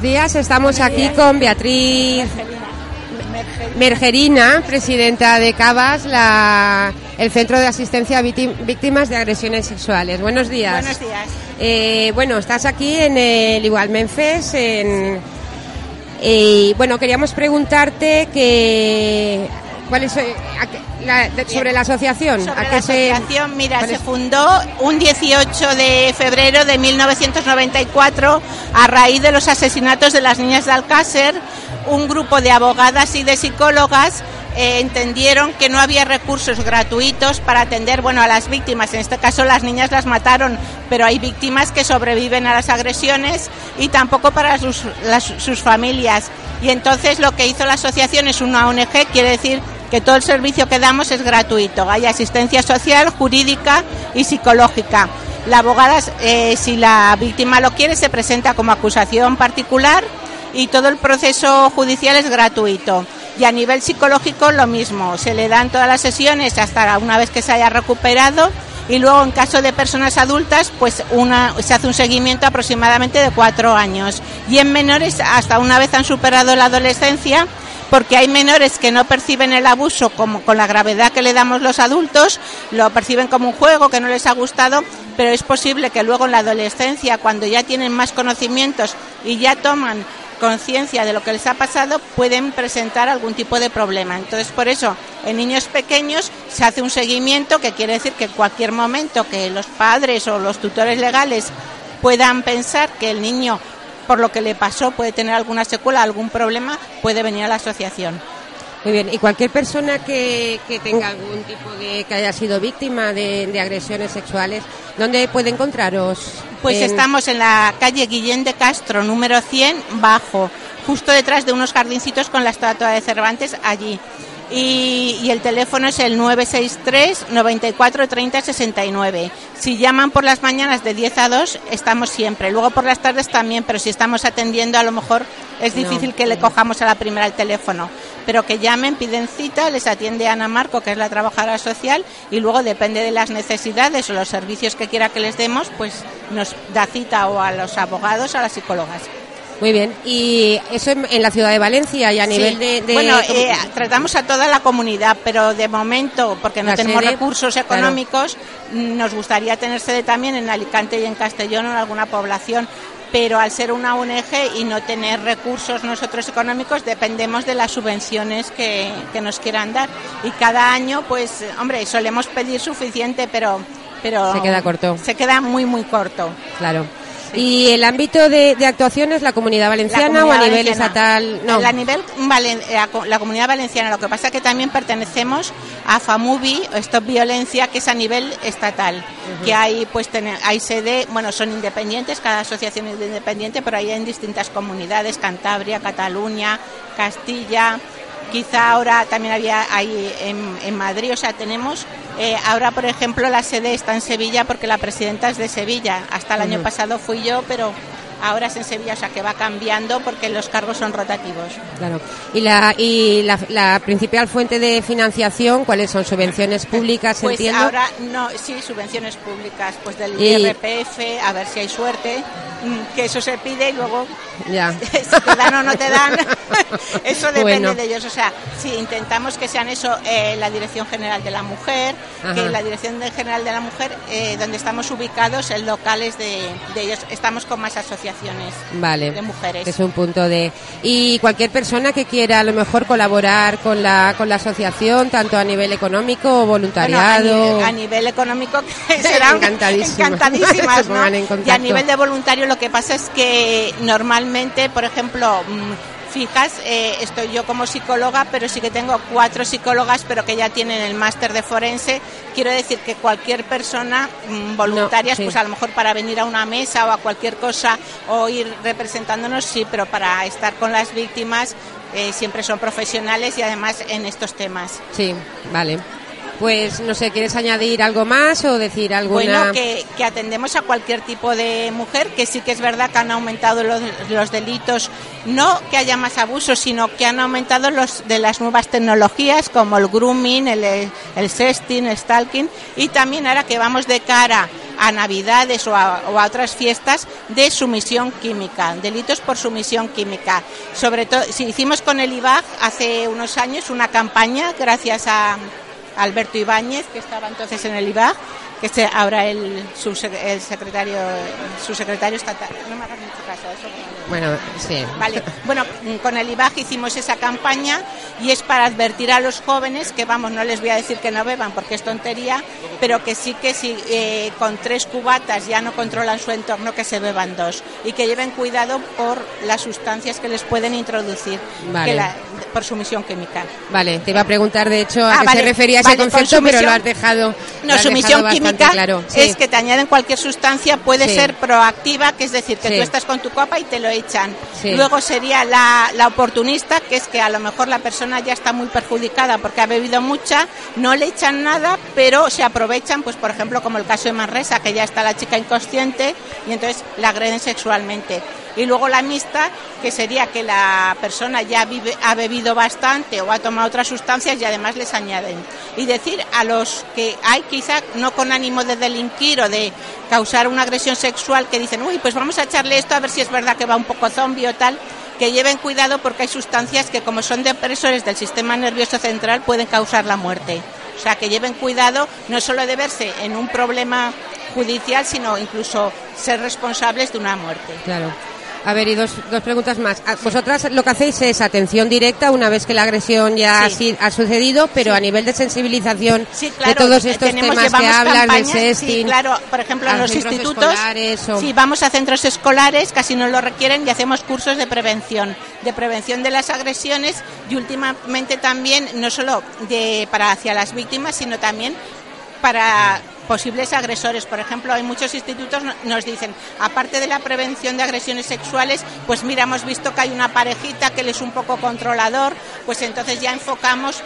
Buenos días, estamos aquí con Beatriz Mergerina, presidenta de CABAS, la, el Centro de Asistencia a Víctimas de Agresiones Sexuales. Buenos días. Buenos días. Eh, bueno, estás aquí en el Igual Menfes. En, y bueno, queríamos preguntarte que ¿Cuál es, eh, la, de, sobre la asociación? Sobre ¿A la se- asociación, mira, se fundó un 18 de febrero de 1994 a raíz de los asesinatos de las niñas de Alcácer. Un grupo de abogadas y de psicólogas eh, entendieron que no había recursos gratuitos para atender bueno a las víctimas. En este caso las niñas las mataron, pero hay víctimas que sobreviven a las agresiones y tampoco para sus, las- sus familias. Y entonces lo que hizo la asociación es una ONG, quiere decir que todo el servicio que damos es gratuito. Hay asistencia social, jurídica y psicológica. La abogada, eh, si la víctima lo quiere, se presenta como acusación particular y todo el proceso judicial es gratuito. Y a nivel psicológico lo mismo, se le dan todas las sesiones hasta una vez que se haya recuperado y luego en caso de personas adultas pues una, se hace un seguimiento aproximadamente de cuatro años y en menores hasta una vez han superado la adolescencia porque hay menores que no perciben el abuso como con la gravedad que le damos los adultos, lo perciben como un juego que no les ha gustado, pero es posible que luego en la adolescencia, cuando ya tienen más conocimientos y ya toman conciencia de lo que les ha pasado, pueden presentar algún tipo de problema. Entonces, por eso, en niños pequeños se hace un seguimiento, que quiere decir que en cualquier momento que los padres o los tutores legales puedan pensar que el niño, por lo que le pasó, puede tener alguna secuela, algún problema, puede venir a la asociación. Muy bien, y cualquier persona que, que tenga algún tipo de. que haya sido víctima de, de agresiones sexuales, ¿dónde puede encontraros? Pues En- estamos en la calle Guillén de Castro, número 100, bajo, justo detrás de unos jardincitos con la estatua de Cervantes allí. Y, y el teléfono es el 963 94 30 69. Si llaman por las mañanas de 10 a 2, estamos siempre. Luego por las tardes también, pero si estamos atendiendo, a lo mejor es No. difícil que le cojamos a la primera el teléfono. Pero que llamen, piden cita, les atiende Ana Marco, que es la trabajadora social, y luego depende de las necesidades o los servicios que quiera que les demos, pues nos da cita o a los abogados o a las psicólogas. Muy bien, y eso en, en la ciudad de Valencia y a Sí. nivel de. de- bueno, ¿cómo- eh, tratamos a toda la comunidad, pero de momento, porque no tenemos sede, recursos económicos, mm, nos gustaría tener sede también en Alicante y en Castellón o en alguna población. Pero al ser una ONG y no tener recursos nosotros económicos, dependemos de las subvenciones que, que nos quieran dar. Y cada año, pues, hombre, solemos pedir suficiente, pero, pero Se queda corto. Se queda muy, muy corto. Claro. ¿Y el ámbito de, de actuación es la comunidad valenciana o a nivel estatal? No. A nivel valen- eh, a co- la comunidad valenciana. Lo que pasa es que también pertenecemos a FAMUBI, Stop Violencia, que es a nivel estatal. Que hay, pues, tene- hay sede, bueno, son independientes, cada asociación es independiente, pero hay en distintas comunidades, Cantabria, Cataluña, Castilla. Quizá ahora también había ahí en, en Madrid, o sea, tenemos, eh, ahora por ejemplo la sede está en Sevilla porque la presidenta es de Sevilla. Hasta el año pasado fui yo, pero ahora es en Sevilla, o sea que va cambiando porque los cargos son rotativos. Claro. ¿Y, la, y la, la principal fuente de financiación, cuáles son? ¿Subvenciones públicas, Pues entiendo? ahora no, sí, subvenciones públicas, pues del Y- IRPF, a ver si hay suerte, mm, que eso se pide y luego Ya. si te dan o no te dan, eso depende Bueno. de ellos. O sea, si intentamos que sean eso, eh, la Dirección General de la Mujer, que Ajá. la Dirección General de la Mujer, eh, donde estamos ubicados, en locales de, de ellos, estamos con más asociaciones Vale. de mujeres. Es un punto de... Y cualquier persona que quiera a lo mejor colaborar con la, con la asociación, tanto a nivel económico o voluntariado... Bueno, a, nivel, a nivel económico que serán Encantadísimas. Y a nivel de voluntario lo que pasa es que normalmente, por ejemplo, mm, fijas, eh, estoy yo como psicóloga, pero sí que tengo cuatro psicólogas, pero que ya tienen el máster de forense. Quiero decir que cualquier persona mm, voluntarias, pues a lo mejor para venir a una mesa o a cualquier cosa o ir representándonos, sí, pero para estar con las víctimas eh, siempre son profesionales y además en estos temas. Sí, vale. Pues no sé, ¿quieres añadir algo más o decir alguna? Bueno, que, atendemos a cualquier tipo de mujer, que sí que es verdad que han aumentado los, delitos, no que haya más abusos, sino que han aumentado los de las nuevas tecnologías como el grooming, el, el sexting, el stalking y también ahora que vamos de cara a Navidades o a, o a, otras fiestas de sumisión química, delitos por sumisión química. Sobre todo, si hicimos con el IBAG hace unos años una campaña gracias a Alberto Ibáñez, que estaba entonces en el IBAG, que es ahora el, el secretario, su secretario estatal. No me hagas mucho caso, eso. Bueno, sí. Vale. Bueno, con el IBAG hicimos esa campaña y es para advertir a los jóvenes que, vamos, no les voy a decir que no beban porque es tontería, pero que sí que si eh, con tres cubatas ya no controlan su entorno, que se beban dos y que lleven cuidado por las sustancias que les pueden introducir por sumisión química. Vale, te iba a preguntar de hecho a ah, qué se refería ese concepto, pero lo has dejado. No, sumisión química claro. es que te añaden cualquier sustancia, puede ser proactiva, que es decir, que tú estás con tu copa y te lo echan. Luego sería la, la, oportunista, que es que a lo mejor la persona ya está muy perjudicada porque ha bebido mucha, no le echan nada, pero se aprovechan, pues por ejemplo, como el caso de Manresa, que ya está la chica inconsciente y entonces la agreden sexualmente. Y luego la mixta, que sería que la persona ya vive, ha bebido bastante o ha tomado otras sustancias y además les añaden. Y decir a los que hay quizá no con ánimo de delinquir o de causar una agresión sexual que dicen, uy, pues vamos a echarle esto a ver si es verdad que va un poco zombie o tal, que lleven cuidado porque hay sustancias que como son depresores del sistema nervioso central pueden causar la muerte. O sea, que lleven cuidado no solo de verse en un problema judicial, sino incluso ser responsables de una muerte. Claro. A ver, y dos, dos preguntas más. Ah, vosotras lo que hacéis es atención directa una vez que la agresión ya ha, sucedido, pero a nivel de sensibilización de todos eh, estos temas que hablan del sexting. Sí, claro, por ejemplo, en los institutos, si vamos a centros escolares, casi no lo requieren y hacemos cursos de prevención, de prevención de las agresiones y últimamente también, no solo de, para hacia las víctimas, sino también para posibles agresores. Por ejemplo, hay muchos institutos nos dicen, aparte de la prevención de agresiones sexuales, pues mira, hemos visto que hay una parejita que él es un poco controlador, pues entonces ya enfocamos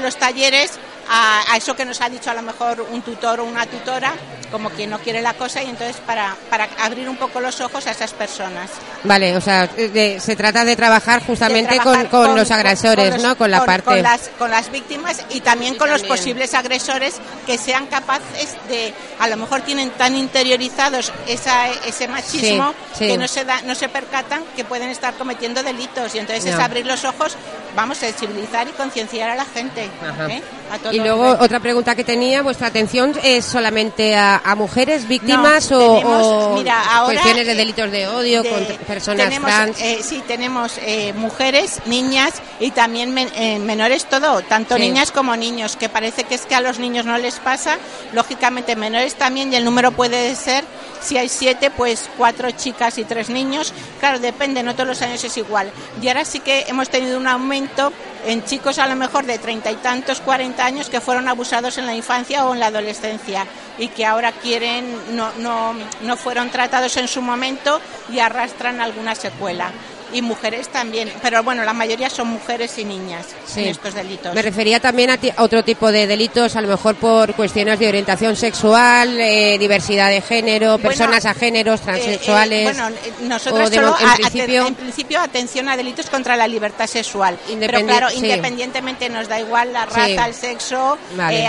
los talleres a, eso que nos ha dicho a lo mejor un tutor o una tutora, como quien no quiere la cosa, y entonces para, para abrir un poco los ojos a esas personas. Vale, o sea, se trata de trabajar justamente con, los agresores, ¿no? Con la parte. Con las, con las víctimas y también con los posibles agresores que sean capaces de, a lo mejor tienen tan interiorizados esa, ese machismo que no se, da, no se percatan que pueden estar cometiendo delitos, y entonces es abrir los ojos, vamos, a sensibilizar y concienciar a la gente. ¿eh? Y luego otra pregunta que tenía, ¿vuestra atención es solamente a, mujeres víctimas o, cuestiones de delitos de odio contra personas trans? Eh, sí, tenemos eh, mujeres, niñas y también eh, menores, todo, tanto niñas como niños, que parece que es que a los niños no les pasa, lógicamente menores también y el número puede ser si hay siete, pues cuatro chicas y tres niños. Claro, depende, no todos los años es igual. Y ahora sí que hemos tenido un aumento en chicos a lo mejor de treinta y tantos, cuarenta años que fueron abusados en la infancia o en la adolescencia y que ahora quieren, no, no, no fueron tratados en su momento y arrastran alguna secuela y mujeres también, pero bueno, la mayoría son mujeres y niñas en estos delitos. Me refería también a, otro tipo de delitos, a lo mejor por cuestiones de orientación sexual, eh, diversidad de género, personas a géneros, eh, eh, transexuales. bueno, nosotros solo en, principio... en, principio... atención a delitos contra la libertad sexual. Pero claro, independientemente nos da igual la raza, el sexo.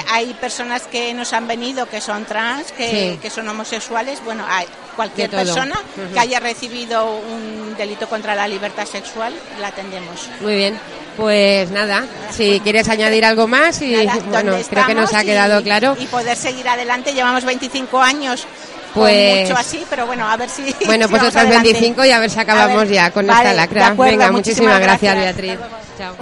hay personas que nos han venido que son trans, que, que son homosexuales. Bueno, hay cualquier persona que haya recibido un delito contra la libertad sexual, la atendemos. Muy bien. Pues nada, si quieres añadir algo más y bueno, creo que nos ha quedado claro. Y poder seguir adelante, llevamos 25 años pues mucho así, pero bueno, a ver si Bueno, pues otras 25 y a ver si acabamos ya con esta lacra. Venga, muchísimas, gracias, Beatriz. Chao.